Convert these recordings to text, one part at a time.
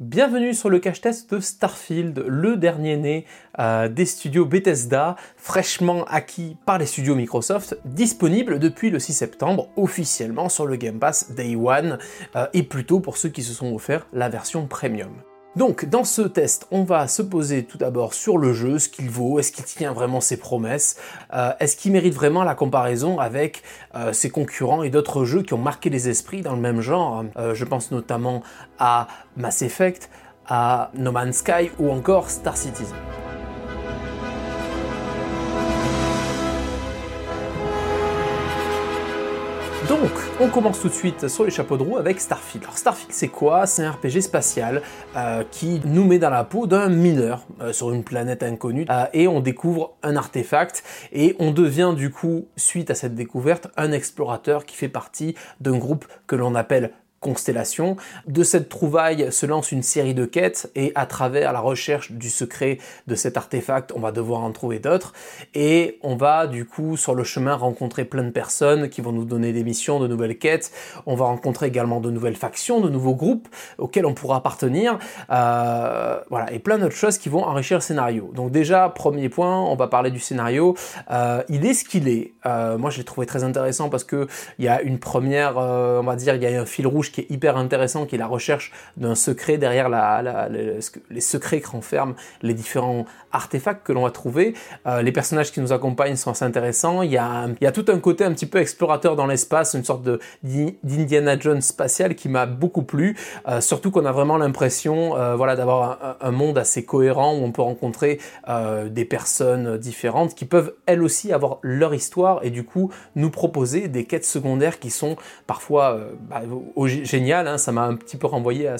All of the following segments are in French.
Bienvenue sur le cache-test de Starfield, le dernier né euh, des studios Bethesda, fraîchement acquis par les studios Microsoft, disponible depuis le 6 septembre officiellement sur le Game Pass Day One, euh, et plutôt pour ceux qui se sont offerts la version premium. Donc, dans ce test, on va se poser tout d'abord sur le jeu, ce qu'il vaut, est-ce qu'il tient vraiment ses promesses, euh, est-ce qu'il mérite vraiment la comparaison avec euh, ses concurrents et d'autres jeux qui ont marqué les esprits dans le même genre. Euh, je pense notamment à Mass Effect, à No Man's Sky ou encore Star Citizen. Donc, on commence tout de suite sur les chapeaux de roue avec Starfield. Alors Starfield c'est quoi? C'est un RPG spatial euh, qui nous met dans la peau d'un mineur euh, sur une planète inconnue euh, et on découvre un artefact et on devient du coup, suite à cette découverte, un explorateur qui fait partie d'un groupe que l'on appelle constellation. De cette trouvaille se lance une série de quêtes et à travers la recherche du secret de cet artefact, on va devoir en trouver d'autres et on va du coup sur le chemin rencontrer plein de personnes qui vont nous donner des missions, de nouvelles quêtes. On va rencontrer également de nouvelles factions, de nouveaux groupes auxquels on pourra appartenir. Euh, voilà et plein d'autres choses qui vont enrichir le scénario. Donc déjà premier point, on va parler du scénario. Euh, il est ce qu'il est. Euh, moi je l'ai trouvé très intéressant parce que il y a une première, on va dire, il y a un fil rouge qui est hyper intéressant, qui est la recherche d'un secret derrière la, les secrets que renferment les différents artefacts que l'on va trouver. Euh, les personnages qui nous accompagnent sont assez intéressants. Il y, a, il y a tout un côté un petit peu explorateur dans l'espace, une sorte d'Indiana Jones spatial qui m'a beaucoup plu. Euh, surtout qu'on a vraiment l'impression, euh, voilà, d'avoir un, monde assez cohérent où on peut rencontrer des personnes différentes qui peuvent elles aussi avoir leur histoire et du coup nous proposer des quêtes secondaires qui sont parfois bah, génial, hein, ça m'a un petit peu renvoyé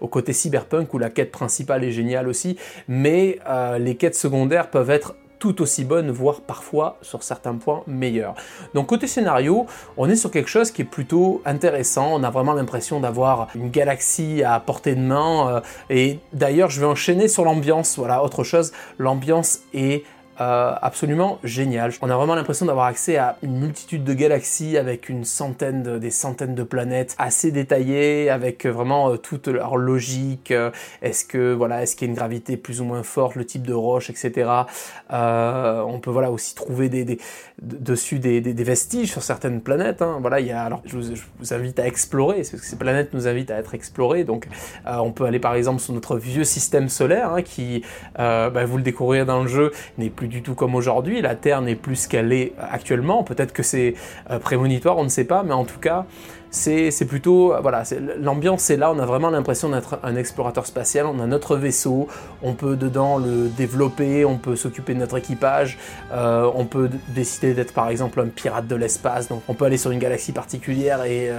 au côté cyberpunk où la quête principale est géniale aussi, mais euh, les quêtes secondaires peuvent être tout aussi bonnes, voire parfois sur certains points meilleures. Donc côté scénario, on est sur quelque chose qui est plutôt intéressant, on a vraiment l'impression d'avoir une galaxie à portée de main, euh, et d'ailleurs je vais enchaîner sur l'ambiance, voilà, autre chose, l'ambiance est euh, absolument génial. On a vraiment l'impression d'avoir accès à une multitude de galaxies avec une centaine, des centaines de planètes assez détaillées, avec vraiment euh, toute leur logique. Euh, est-ce que voilà, est-ce qu'il y a une gravité plus ou moins forte, le type de roche, etc. on peut voilà aussi trouver des, dessus des, vestiges sur certaines planètes. Hein. Voilà, il y a alors je vous, invite à explorer, que ces planètes nous invitent à être explorées. Donc on peut aller par exemple sur notre vieux système solaire hein, qui, bah, vous le découvrirez dans le jeu, n'est plus du tout comme aujourd'hui. La Terre n'est plus ce qu'elle est actuellement. Peut-être que c'est euh, prémonitoire, on ne sait pas, mais en tout cas, c'est plutôt euh, voilà, l'ambiance est là. On a vraiment l'impression d'être un explorateur spatial. On a notre vaisseau, on peut dedans le développer, on peut s'occuper de notre équipage, euh, on peut décider d'être par exemple un pirate de l'espace. Donc on peut aller sur une galaxie particulière et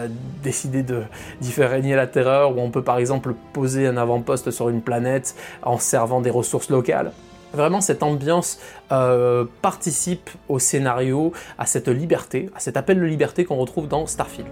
décider d'y faire régner la terreur. Ou on peut par exemple poser un avant-poste sur une planète en servant des ressources locales. Vraiment, cette ambiance euh, participe au scénario, à cette liberté, à cet appel de liberté qu'on retrouve dans Starfield.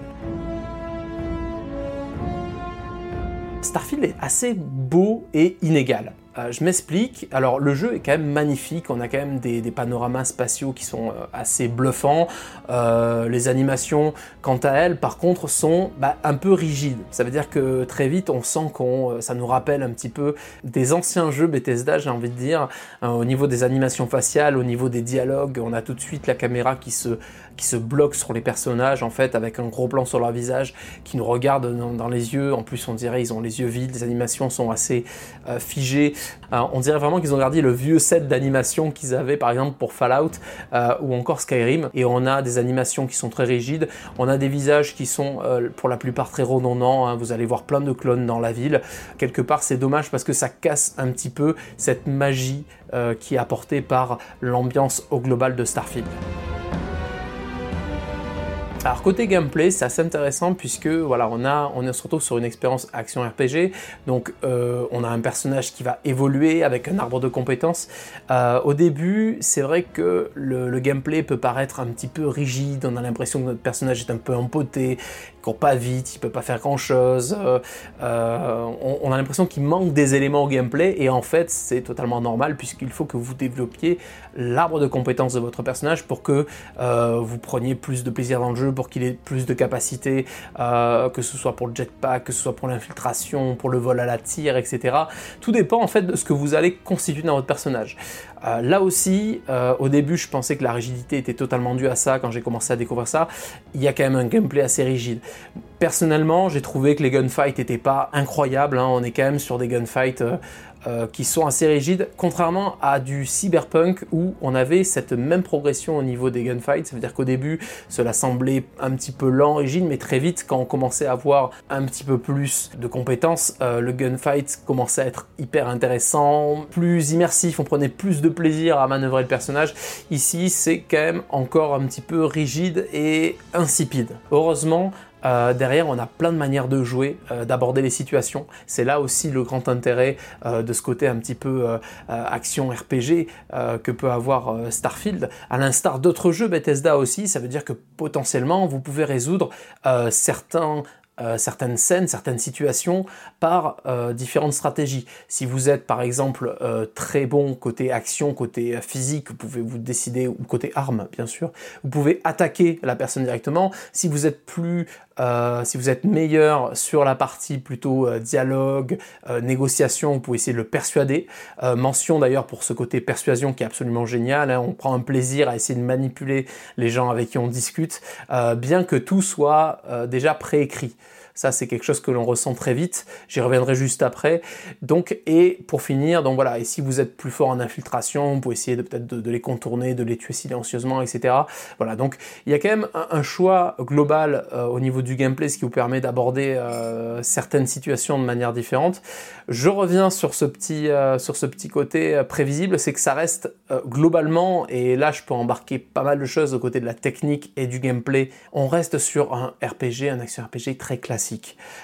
Starfield est assez beau et inégal. Euh, je m'explique. Alors le jeu est quand même magnifique. On a quand même des, panoramas spatiaux qui sont euh, assez bluffants. Euh, les animations, quant à elles, par contre, sont bah, un peu rigides. Ça veut dire que très vite, on sent qu'on, ça nous rappelle un petit peu des anciens jeux Bethesda, j'ai envie de dire, au niveau des animations faciales, au niveau des dialogues. On a tout de suite la caméra qui se qui se bloque sur les personnages en fait avec un gros plan sur leur visage qui nous regarde dans, les yeux. En plus, on dirait ils ont les yeux vides. Les animations sont assez figées. Euh, on dirait vraiment qu'ils ont gardé le vieux set d'animation qu'ils avaient par exemple pour Fallout euh, ou encore Skyrim. Et on a des animations qui sont très rigides. On a des visages qui sont euh, pour la plupart très redondants. Hein. Vous allez voir plein de clones dans la ville. Quelque part, c'est dommage parce que ça casse un petit peu cette magie qui est apportée par l'ambiance au global de Starfield. Alors côté gameplay, c'est assez intéressant puisque voilà, on a, on se retrouve sur une expérience action RPG. Donc euh, on a un personnage qui va évoluer avec un arbre de compétences. Euh, au début, c'est vrai que le, gameplay peut paraître un petit peu rigide. On a l'impression que notre personnage est un peu empoté, court pas vite, il peut pas faire grand chose. Euh, euh, on, a l'impression qu'il manque des éléments au gameplay et en fait c'est totalement normal puisqu'il faut que vous développiez l'arbre de compétences de votre personnage pour que vous preniez plus de plaisir dans le jeu, pour qu'il ait plus de capacités, que ce soit pour le jetpack, que ce soit pour l'infiltration, pour le vol à la tire, etc. Tout dépend en fait de ce que vous allez constituer dans votre personnage. là aussi, au début je pensais que la rigidité était totalement due à ça quand j'ai commencé à découvrir ça. Il y a quand même un gameplay assez rigide. Personnellement, j'ai trouvé que les gunfights n'étaient pas incroyables. Hein. On est quand même sur des gunfights euh, qui sont assez rigides, contrairement à du cyberpunk où on avait cette même progression au niveau des gunfights. Ça veut dire qu'au début, cela semblait un petit peu lent, rigide, mais très vite, quand on commençait à avoir un petit peu plus de compétences, euh, le gunfight commençait à être hyper intéressant, plus immersif, on prenait plus de plaisir à manœuvrer le personnage. Ici, c'est quand même encore un petit peu rigide et insipide. Heureusement, euh, derrière, on a plein de manières de jouer, euh, d'aborder les situations. C'est là aussi le grand intérêt euh, de ce côté un petit peu action RPG que peut avoir Starfield. À l'instar d'autres jeux Bethesda aussi, ça veut dire que potentiellement vous pouvez résoudre certains certaines scènes, certaines situations par différentes stratégies. Si vous êtes par exemple très bon côté action, côté physique, vous pouvez vous décider, ou côté arme bien sûr, vous pouvez attaquer la personne directement. Si vous êtes plus, si vous êtes meilleur sur la partie plutôt dialogue, négociation, vous pouvez essayer de le persuader. mention d'ailleurs pour ce côté persuasion qui est absolument génial. Hein. on prend un plaisir à essayer de manipuler les gens avec qui on discute, bien que tout soit déjà préécrit. Ça, c'est quelque chose que l'on ressent très vite. J'y reviendrai juste après. Donc, et pour finir, donc voilà, et si vous êtes plus fort en infiltration, vous pouvez essayer de peut-être de, les contourner, de les tuer silencieusement, etc. Voilà, donc il y a quand même un, choix global euh, au niveau du gameplay, ce qui vous permet d'aborder euh, certaines situations de manière différente. Je reviens sur ce petit, euh, sur ce petit côté prévisible, c'est que ça reste globalement, et là je peux embarquer pas mal de choses au côté de la technique et du gameplay, on reste sur un RPG, un action RPG très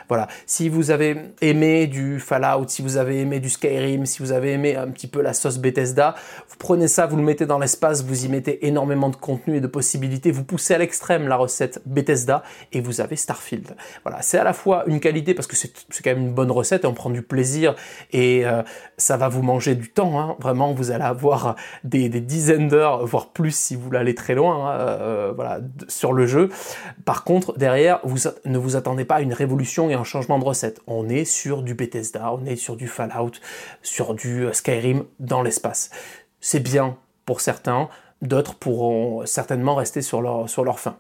voilà. Si vous avez aimé du Fallout, si vous avez aimé du Skyrim, si vous avez aimé un petit peu la sauce Bethesda, vous prenez ça, vous le mettez dans l'espace, vous y mettez énormément de contenu et de possibilités, vous poussez à l'extrême la recette Bethesda et vous avez Starfield. Voilà. C'est à la fois une qualité parce que c'est quand même une bonne recette et on prend du plaisir et euh, ça va vous manger du temps. Hein. Vraiment, vous allez avoir des, dizaines d'heures, voire plus si vous l'allez très loin, hein, euh, voilà, sur le jeu. Par contre, derrière, vous ne vous attendez pas à une révolution et un changement de recette. On est sur du Bethesda, on est sur du Fallout, sur du euh, Skyrim dans l'espace. C'est bien pour certains, d'autres pourront certainement rester sur leur, sur fin.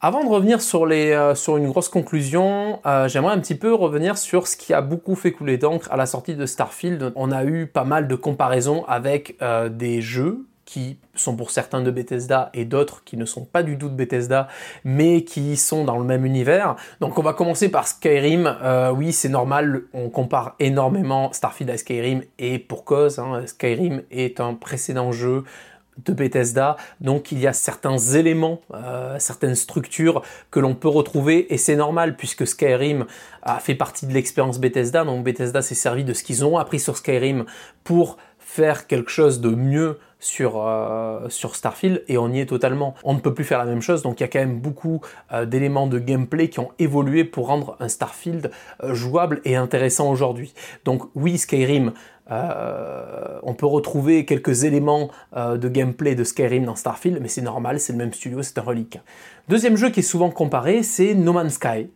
Avant de revenir sur, les, euh, sur une grosse conclusion, euh, j'aimerais un petit peu revenir sur ce qui a beaucoup fait couler d'encre à la sortie de Starfield. On a eu pas mal de comparaisons avec des jeux qui sont pour certains de Bethesda et d'autres qui ne sont pas du tout de Bethesda, mais qui sont dans le même univers. Donc on va commencer par Skyrim. Euh, oui, c'est normal, on compare énormément Starfield à Skyrim et pour cause. Hein, Skyrim est un précédent jeu de Bethesda, donc il y a certains éléments, euh, certaines structures que l'on peut retrouver et c'est normal puisque Skyrim a fait partie de l'expérience Bethesda, donc Bethesda s'est servi de ce qu'ils ont appris sur Skyrim pour faire quelque chose de mieux sur, euh, sur Starfield et on y est totalement. On ne peut plus faire la même chose, donc il y a quand même beaucoup euh, d'éléments de gameplay qui ont évolué pour rendre un Starfield euh, jouable et intéressant aujourd'hui. Donc oui, Skyrim, on peut retrouver quelques éléments de gameplay de Skyrim dans Starfield, mais c'est normal, c'est le même studio, c'est un relique. Deuxième jeu qui est souvent comparé, c'est No Man's Sky.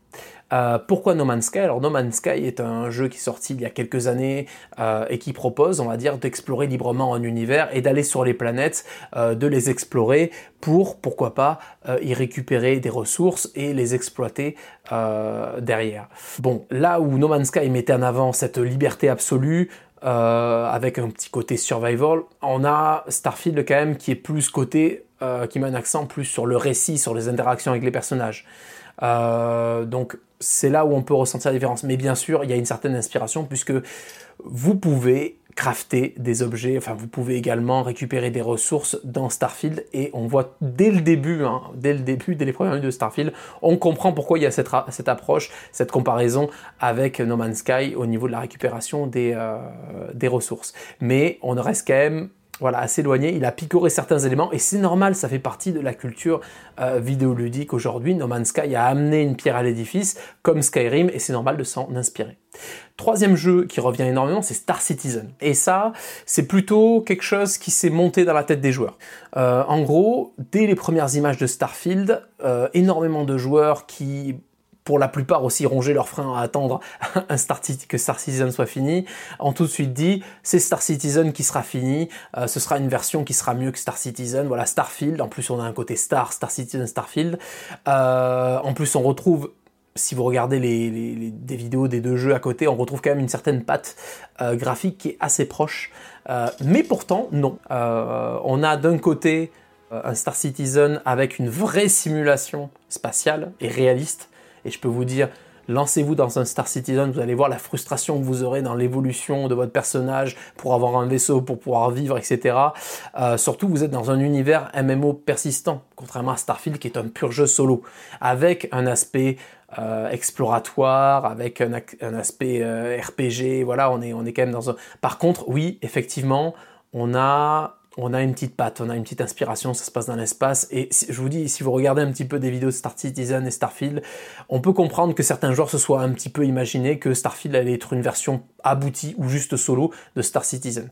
Euh, pourquoi No Man's Sky? Alors No Man's Sky est un jeu qui est sorti il y a quelques années euh, et qui propose, on va dire, d'explorer librement un univers et d'aller sur les planètes, euh, de les explorer pour, pourquoi pas, y récupérer des ressources et les exploiter derrière. Bon, là où No Man's Sky mettait en avant cette liberté absolue, avec un petit côté survival. On a Starfield quand même qui est plus côté, qui met un accent plus sur le récit, sur les interactions avec les personnages. Donc c'est là où on peut ressentir la différence. Mais bien sûr, il y a une certaine inspiration puisque vous pouvez crafter des objets, enfin vous pouvez également récupérer des ressources dans Starfield et on voit dès le début, hein, dès le début, dès les premières minutes de Starfield, on comprend pourquoi il y a cette, cette approche, cette comparaison avec No Man's Sky au niveau de la récupération des, euh, des ressources. Mais on reste quand même voilà, à s'éloigner. Il a picoré certains éléments et c'est normal, ça fait partie de la culture euh, vidéoludique aujourd'hui. No Man's Sky a amené une pierre à l'édifice comme Skyrim et c'est normal de s'en inspirer. Troisième jeu qui revient énormément, c'est Star Citizen. Et ça, c'est plutôt quelque chose qui s'est monté dans la tête des joueurs. Euh, en gros, dès les premières images de Starfield, euh, énormément de joueurs qui pour la plupart aussi ronger leurs freins à attendre un Star que Star Citizen soit fini, ont tout de suite dit c'est Star Citizen qui sera fini, euh, ce sera une version qui sera mieux que Star Citizen, voilà Starfield, en plus on a un côté Star, Star Citizen, Starfield, euh, en plus on retrouve si vous regardez les, des vidéos des deux jeux à côté, on retrouve quand même une certaine patte euh, graphique qui est assez proche. mais pourtant, non. on a d'un côté un Star Citizen avec une vraie simulation spatiale et réaliste, et je peux vous dire, lancez-vous dans un Star Citizen, vous allez voir la frustration que vous aurez dans l'évolution de votre personnage pour avoir un vaisseau, pour pouvoir vivre, etc. Euh, surtout, vous êtes dans un univers MMO persistant, contrairement à Starfield qui est un pur jeu solo, avec un aspect euh, exploratoire, avec un, aspect euh, RPG. Voilà, on est, on est quand même dans un. Par contre, oui, effectivement, on a on a une petite patte, on a une petite inspiration, ça se passe dans l'espace. Et je vous dis, si vous regardez un petit peu des vidéos de Star Citizen et Starfield, on peut comprendre que certains joueurs se soient un petit peu imaginés que Starfield allait être une version aboutie ou juste solo de Star Citizen.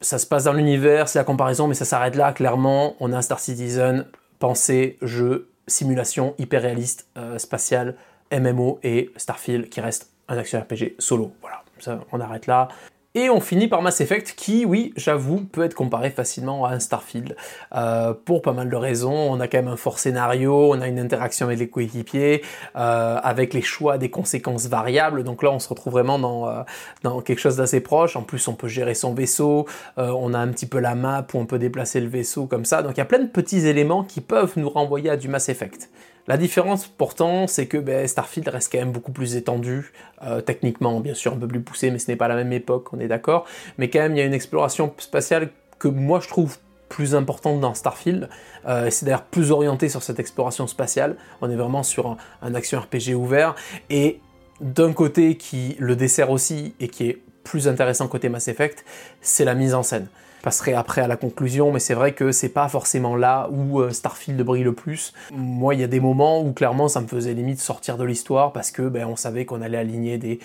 Ça se passe dans l'univers, c'est la comparaison, mais ça s'arrête là, clairement. On a Star Citizen, pensée, jeu, simulation hyper réaliste, euh, spatial, MMO et Starfield qui reste un action RPG solo. Voilà, on arrête là. Et on finit par Mass Effect qui, oui, j'avoue, peut être comparé facilement à un Starfield. Euh, pour pas mal de raisons. On a quand même un fort scénario, on a une interaction avec les coéquipiers, euh, avec les choix des conséquences variables. Donc là, on se retrouve vraiment dans, euh, dans quelque chose d'assez proche. En plus, on peut gérer son vaisseau, on a un petit peu la map où on peut déplacer le vaisseau comme ça. Donc il y a plein de petits éléments qui peuvent nous renvoyer à du Mass Effect. La différence pourtant, c'est que ben, Starfield reste quand même beaucoup plus étendu, euh, techniquement bien sûr un peu plus poussé, mais ce n'est pas la même époque, on est d'accord. Mais quand même, il y a une exploration spatiale que moi je trouve plus importante dans Starfield. Euh, c'est d'ailleurs plus orienté sur cette exploration spatiale. On est vraiment sur un, un action RPG ouvert. Et d'un côté qui le dessert aussi et qui est plus intéressant côté Mass Effect, c'est la mise en scène passerai après à la conclusion, mais c'est vrai que c'est pas forcément là où euh, Starfield brille le plus. Moi, il y a des moments où clairement ça me faisait limite sortir de l'histoire parce que ben, on savait qu'on allait aligner des,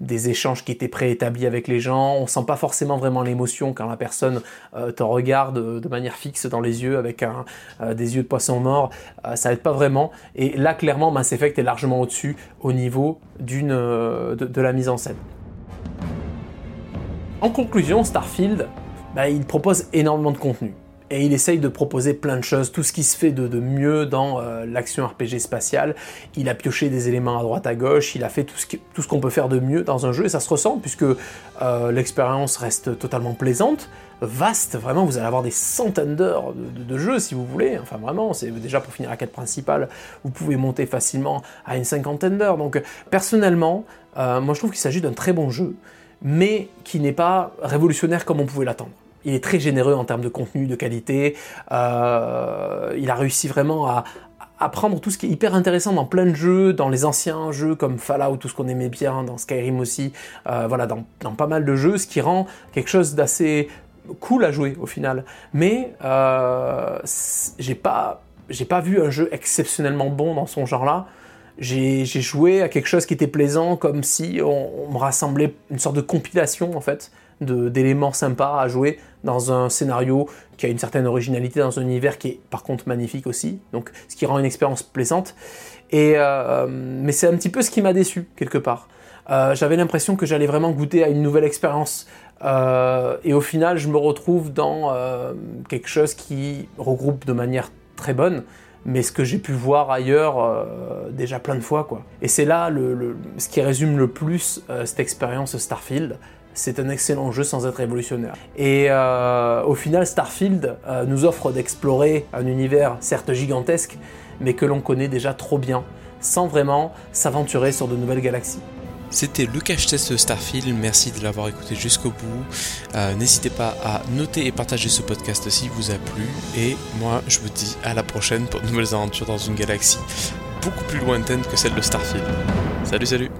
des échanges qui étaient préétablis avec les gens. On sent pas forcément vraiment l'émotion quand la personne euh, te regarde de manière fixe dans les yeux avec un, euh, des yeux de poisson mort. ça aide pas vraiment. Et là, clairement, Mass Effect est largement au-dessus au niveau d'une de la mise en scène. En conclusion, Starfield, bah, il propose énormément de contenu. Et il essaye de proposer plein de choses, tout ce qui se fait de, mieux dans euh, l'action RPG spatiale. Il a pioché des éléments à droite à gauche, il a fait tout ce, qu'on peut faire de mieux dans un jeu, et ça se ressent puisque euh, l'expérience reste totalement plaisante, vaste, vraiment, vous allez avoir des centaines d'heures de, jeu si vous voulez. Enfin vraiment, c'est déjà pour finir la quête principale, vous pouvez monter facilement à une cinquantaine d'heures. Donc personnellement, euh, moi je trouve qu'il s'agit d'un très bon jeu mais qui n'est pas révolutionnaire comme on pouvait l'attendre. Il est très généreux en termes de contenu, de qualité. Euh, il a réussi vraiment à, prendre tout ce qui est hyper intéressant dans plein de jeux, dans les anciens jeux comme Fallout, tout ce qu'on aimait bien, dans Skyrim aussi, euh, voilà, dans, pas mal de jeux, ce qui rend quelque chose d'assez cool à jouer au final. Mais euh, j'ai pas, j'ai pas vu un jeu exceptionnellement bon dans son genre-là j'ai joué à quelque chose qui était plaisant, comme si on, me rassemblait une sorte de compilation en fait d'éléments sympas à jouer dans un scénario qui a une certaine originalité, dans un univers qui est par contre magnifique aussi, donc ce qui rend une expérience plaisante. Et euh, mais c'est un petit peu ce qui m'a déçu quelque part. Euh, j'avais l'impression que j'allais vraiment goûter à une nouvelle expérience. Euh, et au final, je me retrouve dans quelque chose qui regroupe de manière très bonne mais ce que j'ai pu voir ailleurs déjà plein de fois quoi. Et c'est là ce qui résume le plus cette expérience Starfield. C'est un excellent jeu sans être révolutionnaire. Et euh, au final, Starfield nous offre d'explorer un univers certes gigantesque, mais que l'on connaît déjà trop bien, sans vraiment s'aventurer sur de nouvelles galaxies. C'était le cache test Starfield, merci de l'avoir écouté jusqu'au bout. Euh, n'hésitez pas à noter et partager ce podcast s'il vous a plu. Et moi, je vous dis à la prochaine pour de nouvelles aventures dans une galaxie beaucoup plus lointaine que celle de Starfield. Salut, salut